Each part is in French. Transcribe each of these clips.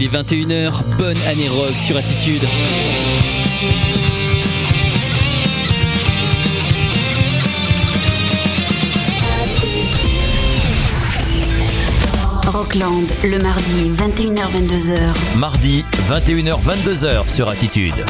Il est 21h, bonne année rock sur Attitude. Rockland, le mardi 21h-22h. Mardi 21h-22h sur Attitude.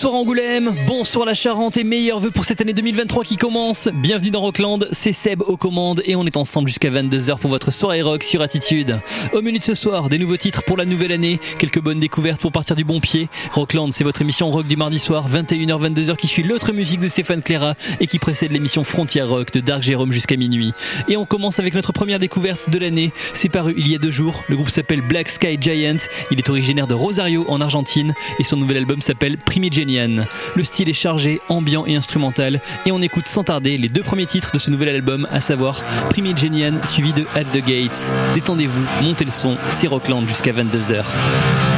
Bonsoir Angoulême, bonsoir la Charente et meilleurs vœux pour cette année 2023 qui commence. Bienvenue dans Rockland, c'est Seb aux commandes et on est ensemble jusqu'à 22h pour votre soirée rock sur Attitude. Au menu de ce soir, des nouveaux titres pour la nouvelle année, quelques bonnes découvertes pour partir du bon pied. Rockland, c'est votre émission rock du mardi soir, 21h 22h qui suit l'autre musique de Stéphane Cléra et qui précède l'émission Frontière Rock de Dark Jérôme jusqu'à minuit. Et on commence avec notre première découverte de l'année. C'est paru il y a deux jours. Le groupe s'appelle Black Sky Giant. Il est originaire de Rosario en Argentine et son nouvel album s'appelle Le style est chargé, ambiant et instrumental et on écoute sans tarder les deux premiers titres de ce nouvel album, à savoir Primigenian suivi de At the Gates. Détendez-vous, montez le son, c'est Rockland jusqu'à 22h.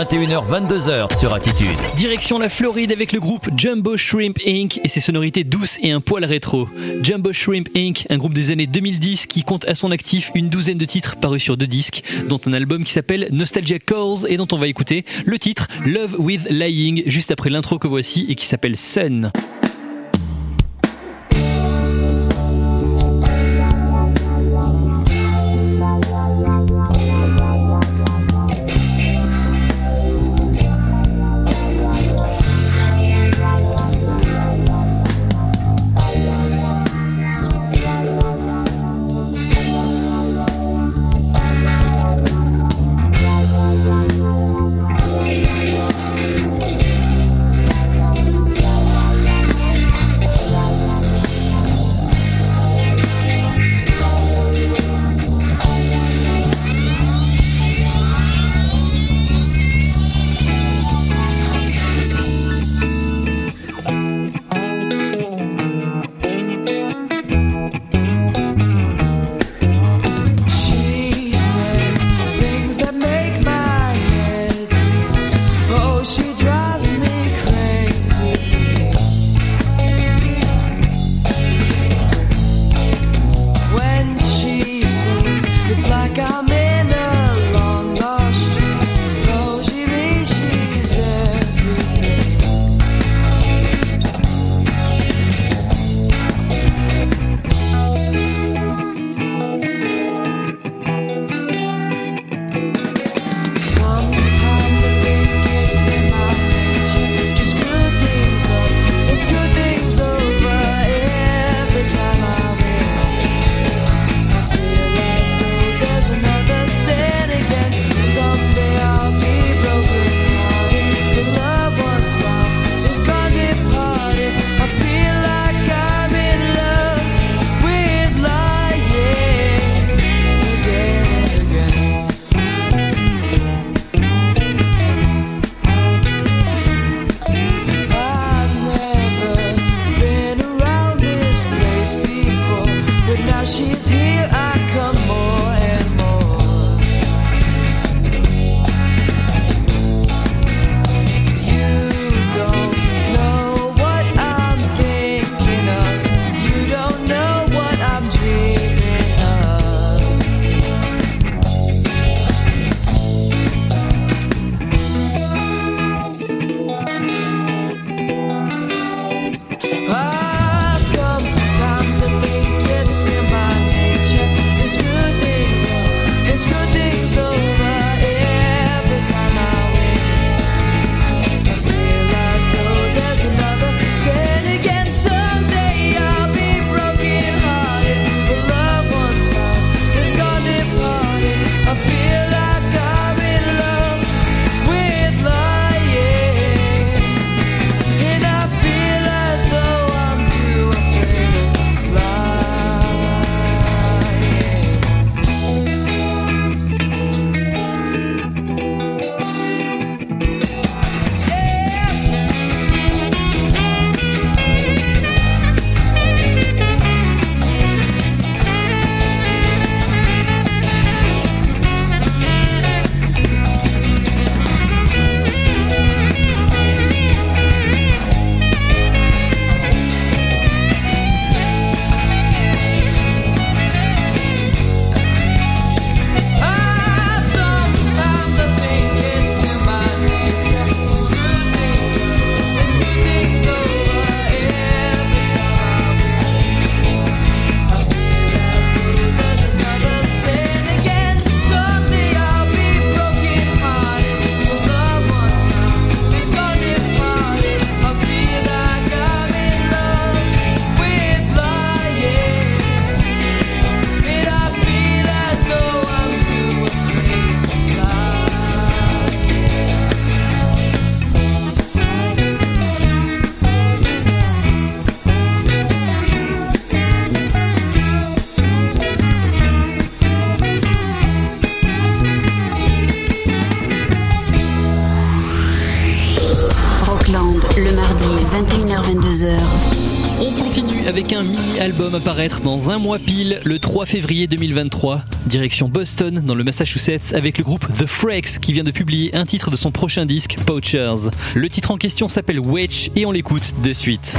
Mardi, 21h-22h sur Attitude. Direction la Floride avec le groupe Jumbo Shrimp Inc. et ses sonorités douces et un poil rétro. Jumbo Shrimp Inc., un groupe des années 2010 qui compte à son actif une douzaine de titres parus sur deux disques, dont un album qui s'appelle Nostalgia Calls et dont on va écouter le titre Love with Lying juste après l'intro que voici et qui s'appelle Sun. Un mois pile, le 3 février 2023. Direction Boston, dans le Massachusetts, avec le groupe The Freaks qui vient de publier un titre de son prochain disque, Poachers. Le titre en question s'appelle Witch et on l'écoute de suite.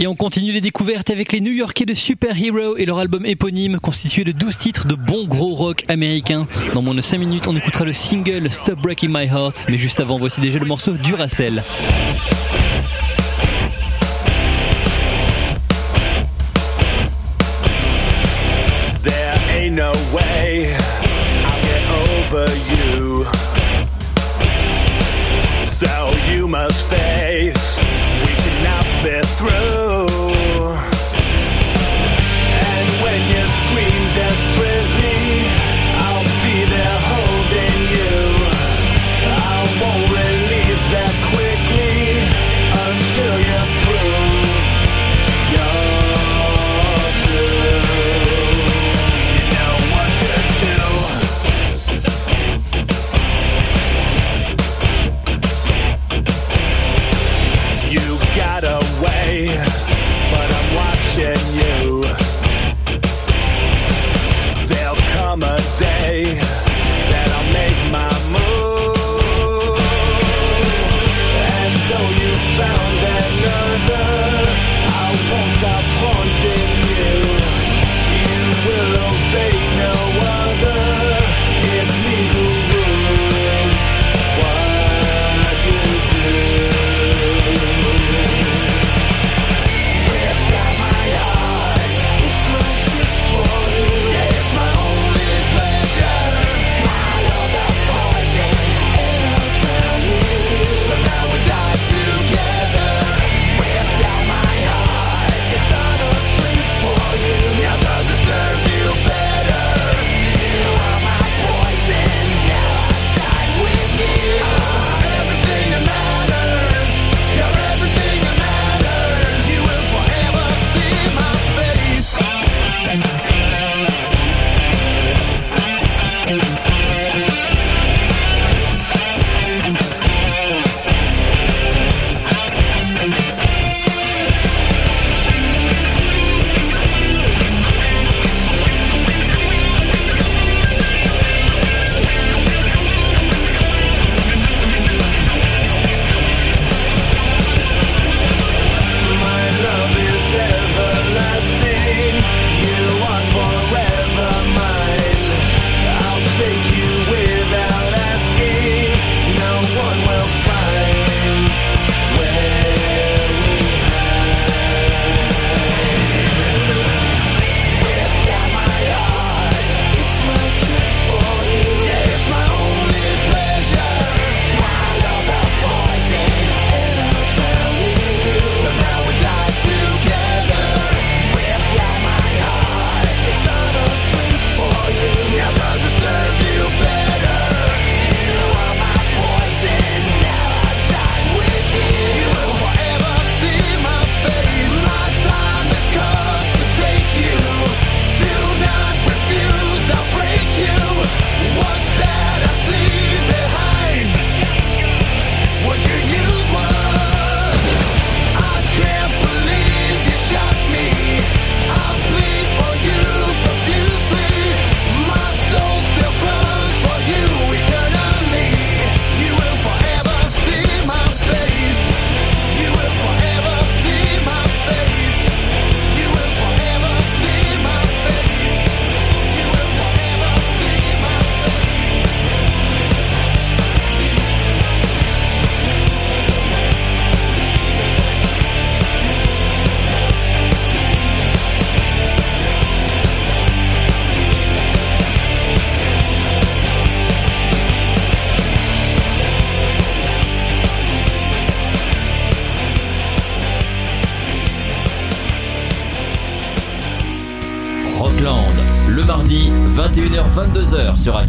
Et on continue les découvertes avec les New Yorkais de Super Hero et leur album éponyme constitué de 12 titres de bon gros rock américain. Dans moins de 5 minutes, on écoutera le single Stop Breaking My Heart, mais juste avant, voici déjà le morceau Duracell.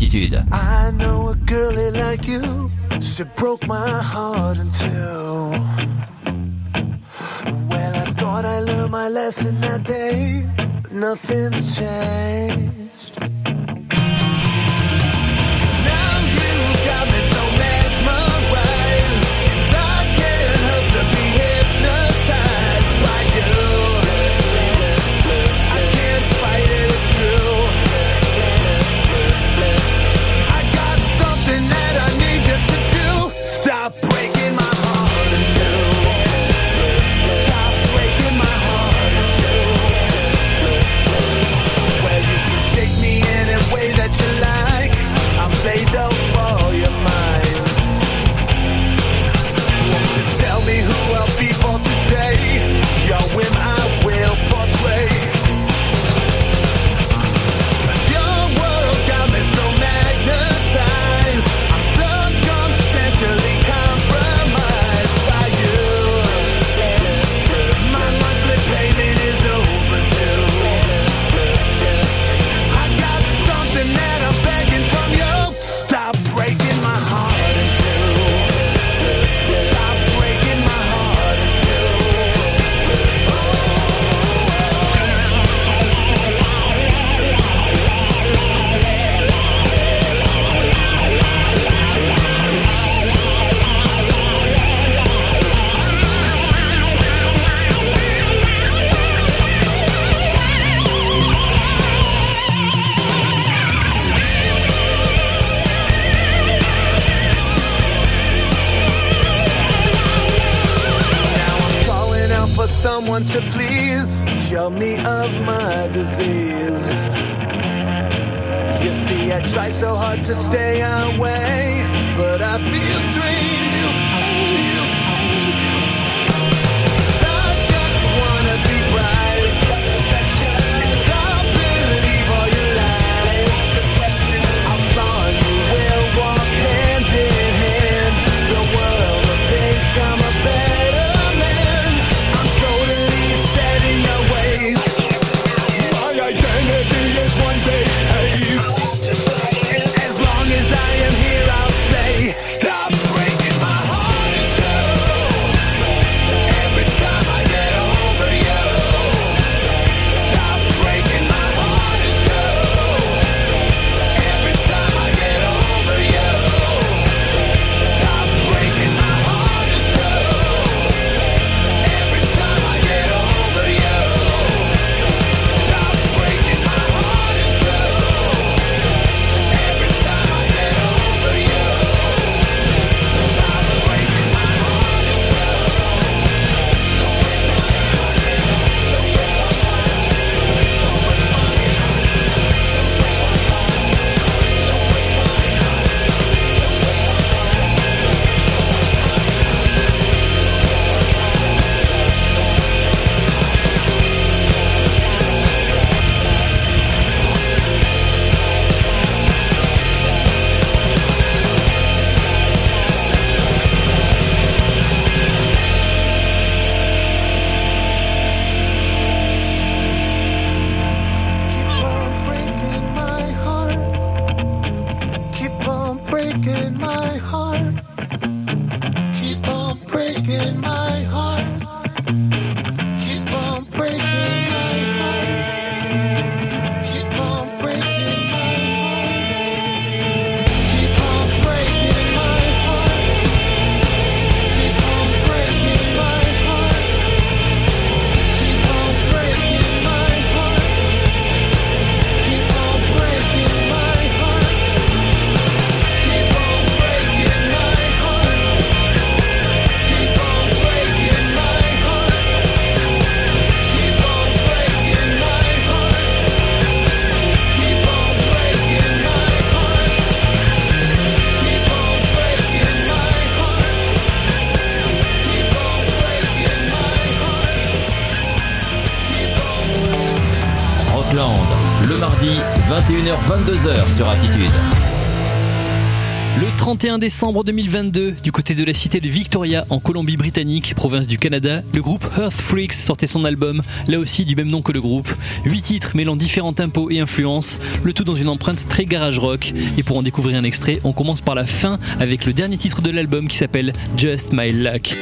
Sur Attitude. Le 31 décembre 2022, du côté de la cité de Victoria, en Colombie-Britannique, province du Canada, le groupe Earth Freaks sortait son album, là aussi du même nom que le groupe. Huit titres mêlant différents tempos et influences, le tout dans une empreinte très garage rock. Et pour en découvrir un extrait, on commence par la fin avec le dernier titre de l'album qui s'appelle Just My Luck.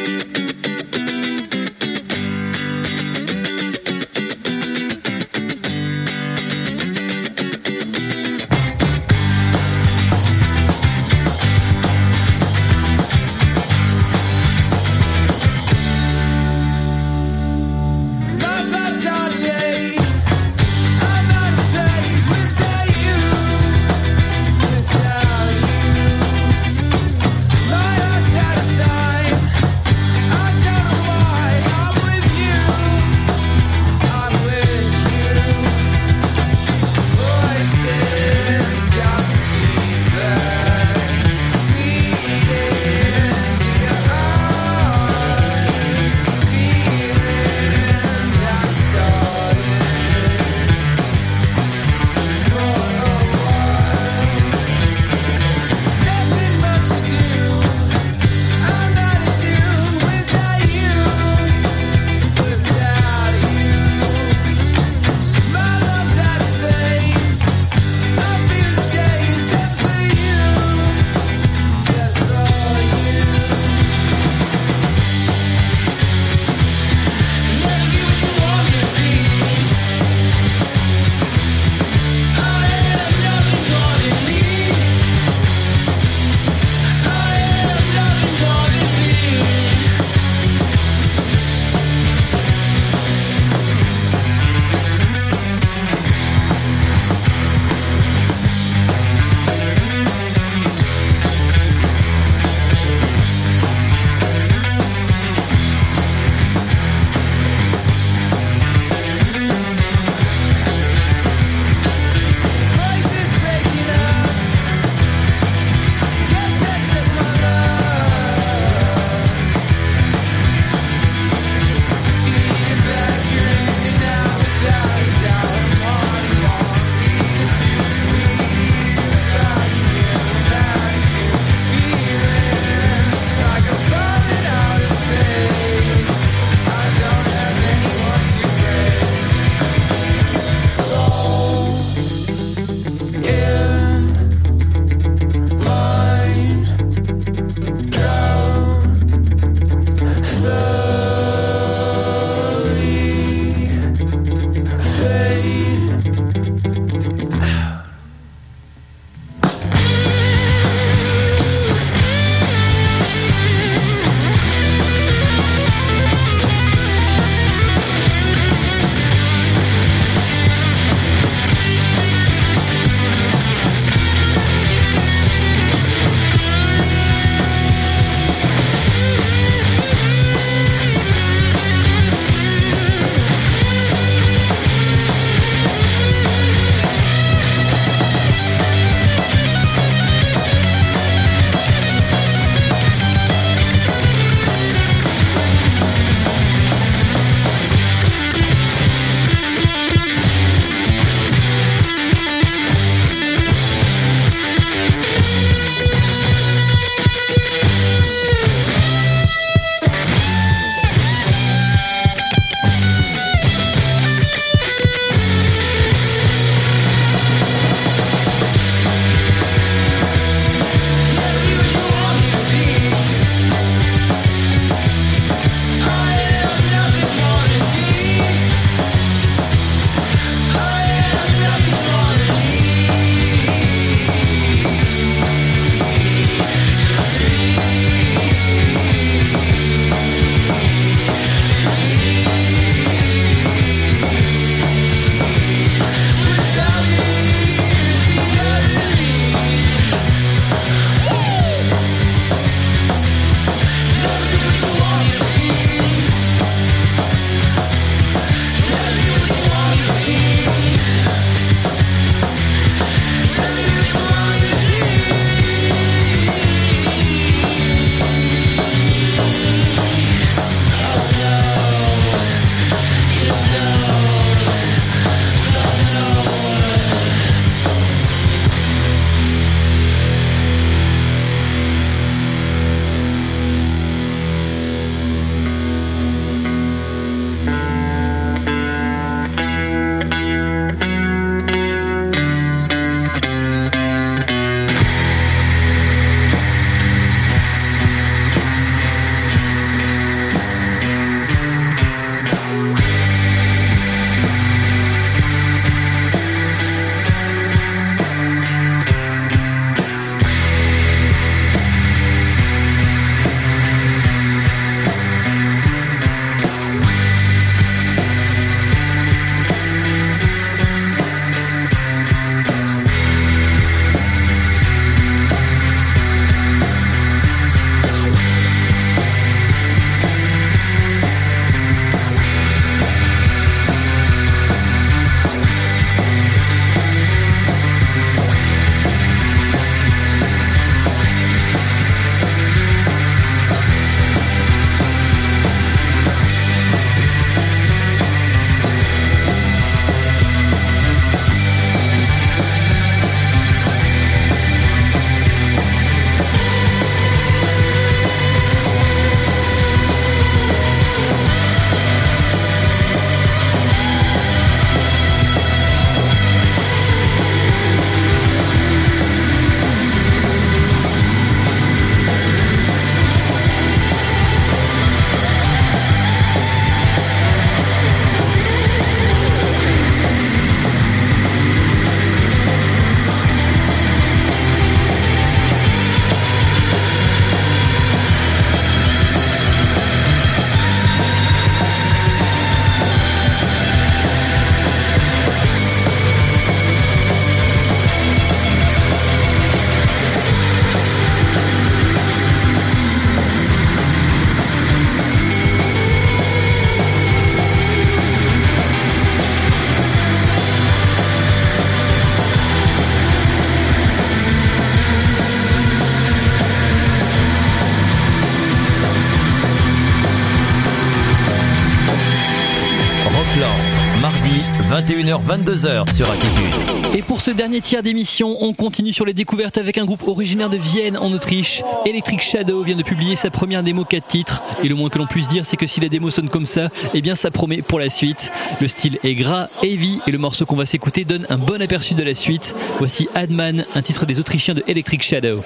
21h-22h sur Attitude. Et pour ce dernier tiers d'émission, on continue sur les découvertes avec un groupe originaire de Vienne en Autriche. Electric Shadow vient de publier sa première démo 4 titres. Et le moins que l'on puisse dire, c'est que si la démo sonne comme ça, eh bien ça promet pour la suite. Le style est gras, heavy, et le morceau qu'on va s'écouter donne un bon aperçu de la suite. Voici Adman, un titre des Autrichiens de Electric Shadow.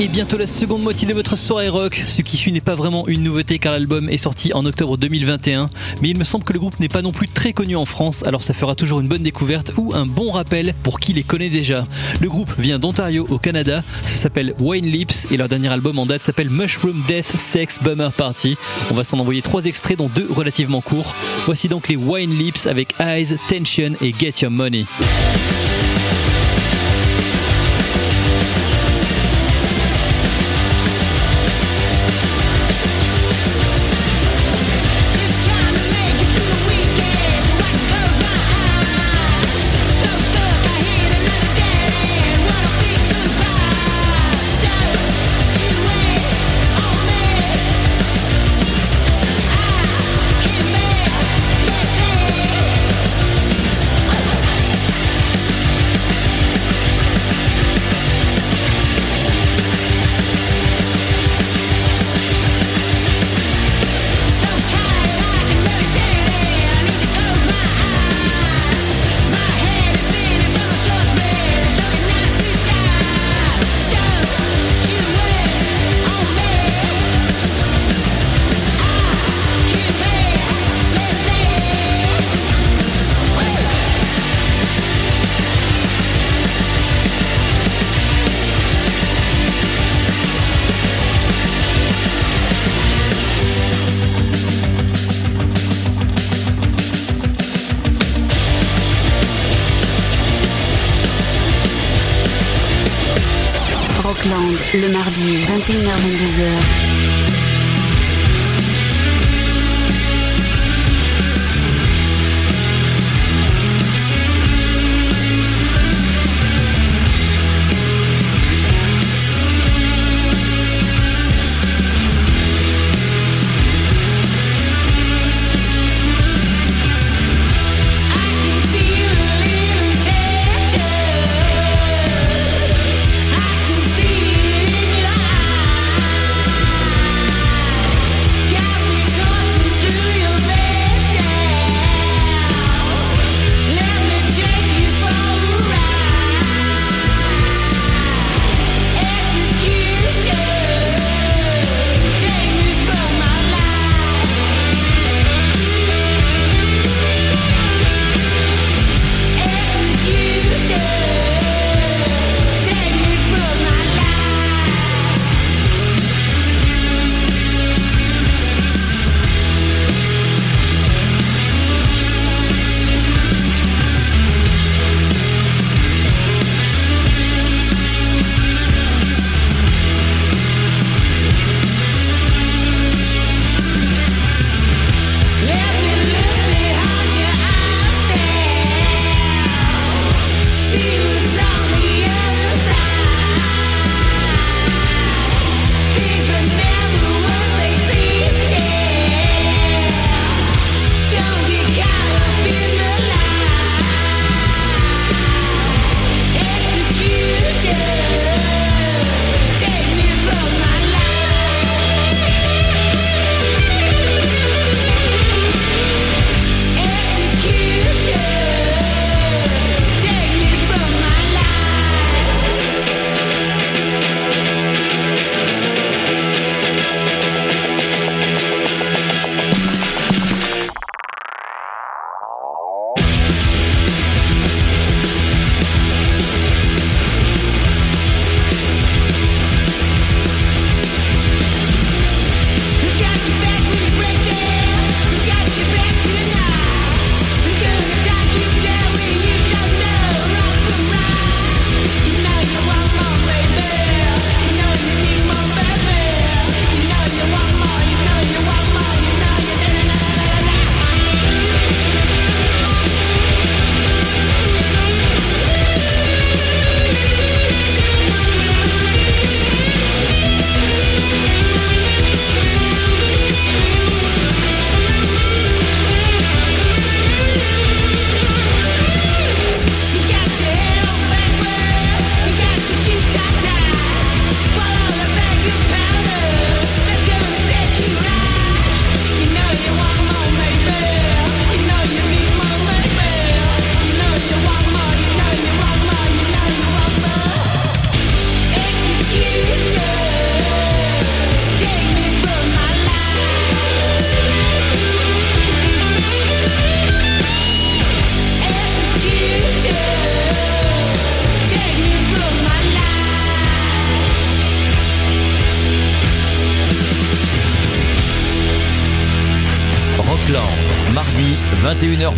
Et bientôt la seconde moitié de votre soirée rock. Ce qui suit n'est pas vraiment une nouveauté car l'album est sorti en octobre 2021, mais il me semble que le groupe n'est pas non plus très connu en France, alors ça fera toujours une bonne découverte ou un bon rappel pour qui les connaît déjà. Le groupe vient d'Ontario au Canada, ça s'appelle Wayne Lips et leur dernier album en date s'appelle Mushroom Death Sex Bummer Party. On va s'en envoyer trois extraits dont deux relativement courts. Voici donc les Wayne Lips avec Eyes, Tension et Get Your Money.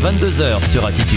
21h-22h sur Attitude.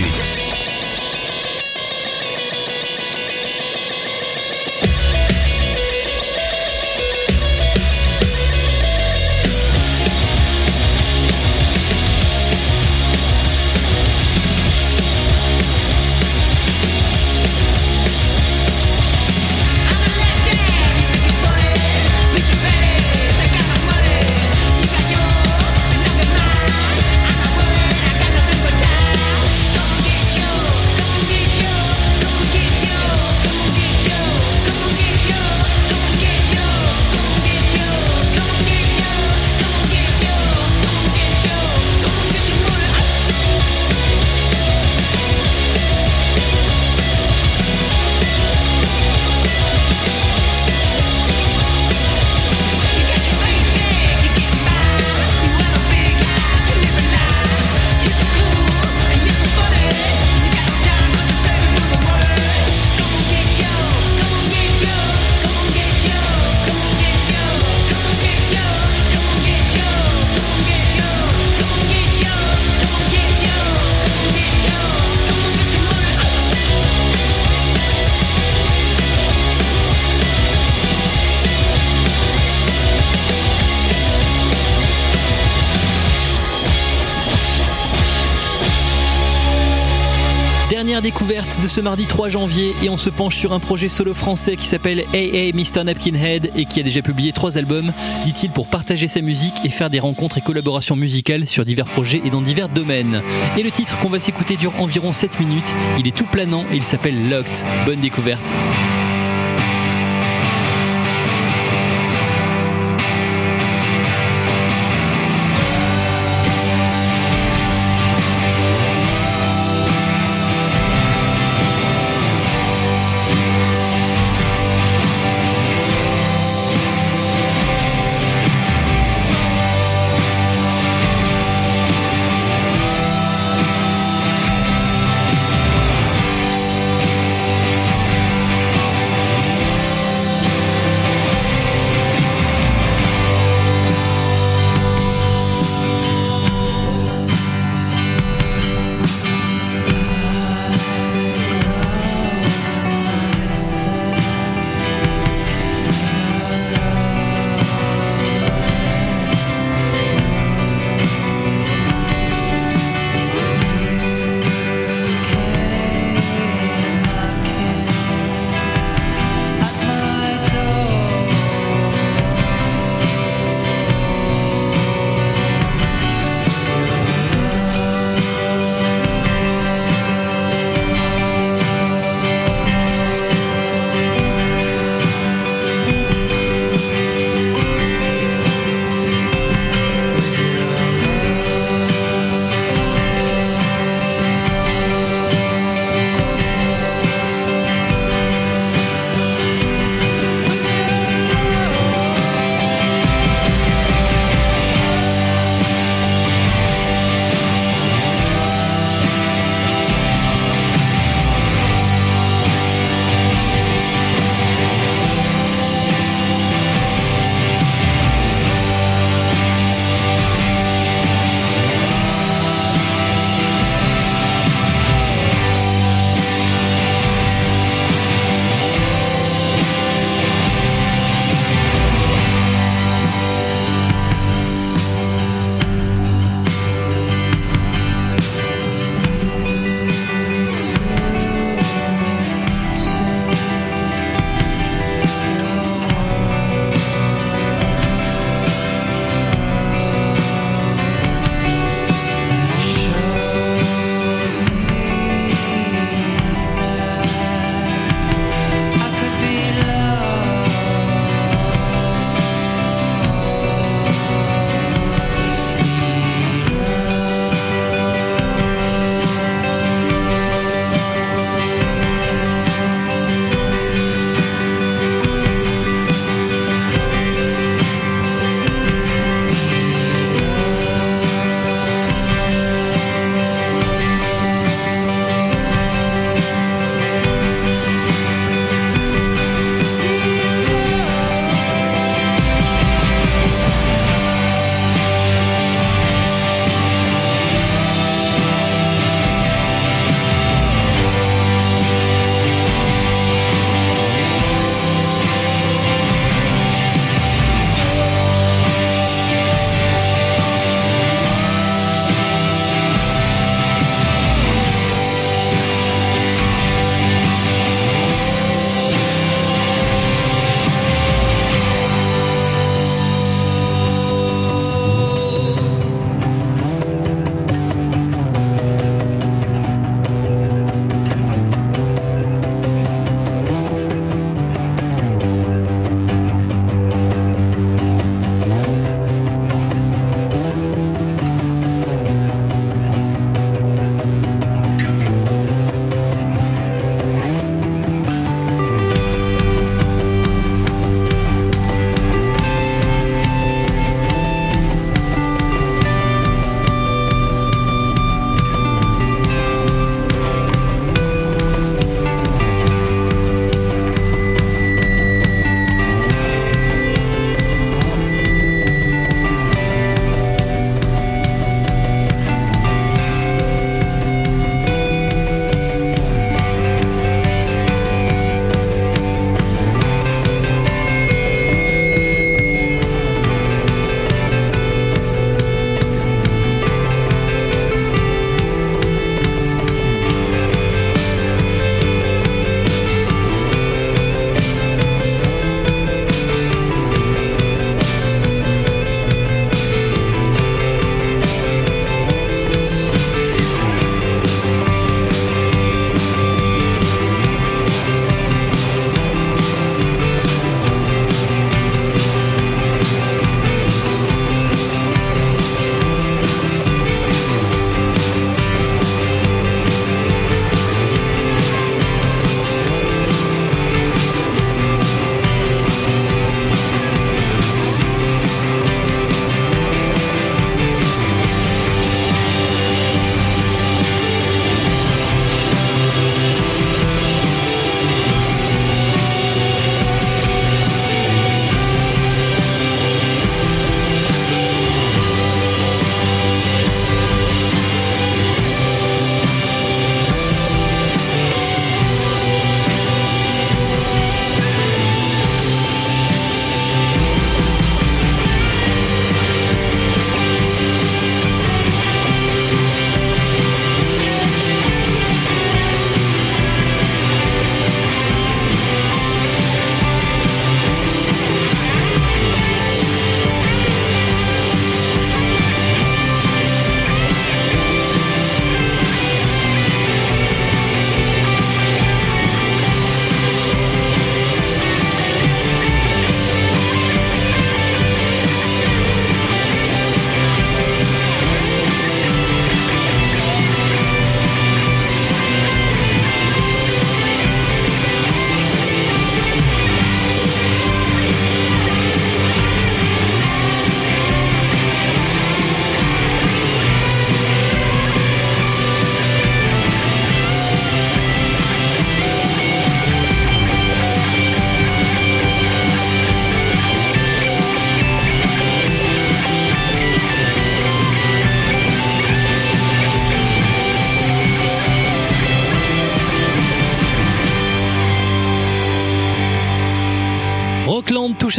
Ce mardi 3 janvier et on se penche sur un projet solo français qui s'appelle AA Mr Napkin Head et qui a déjà publié trois albums, dit-il pour partager sa musique et faire des rencontres et collaborations musicales sur divers projets et dans divers domaines. Et le titre qu'on va s'écouter dure environ 7 minutes, il est tout planant et il s'appelle Locked. Bonne découverte.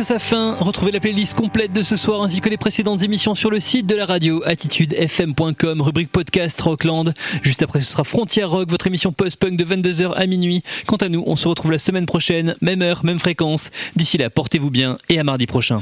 Sa fin. Retrouvez la playlist complète de ce soir ainsi que les précédentes émissions sur le site de la radio attitudefm.com, rubrique podcast Rockland. Juste après, ce sera Frontière Rock, votre émission post-punk de 22h à minuit. Quant à nous, on se retrouve la semaine prochaine, même heure, même fréquence. D'ici là, portez-vous bien et à mardi prochain.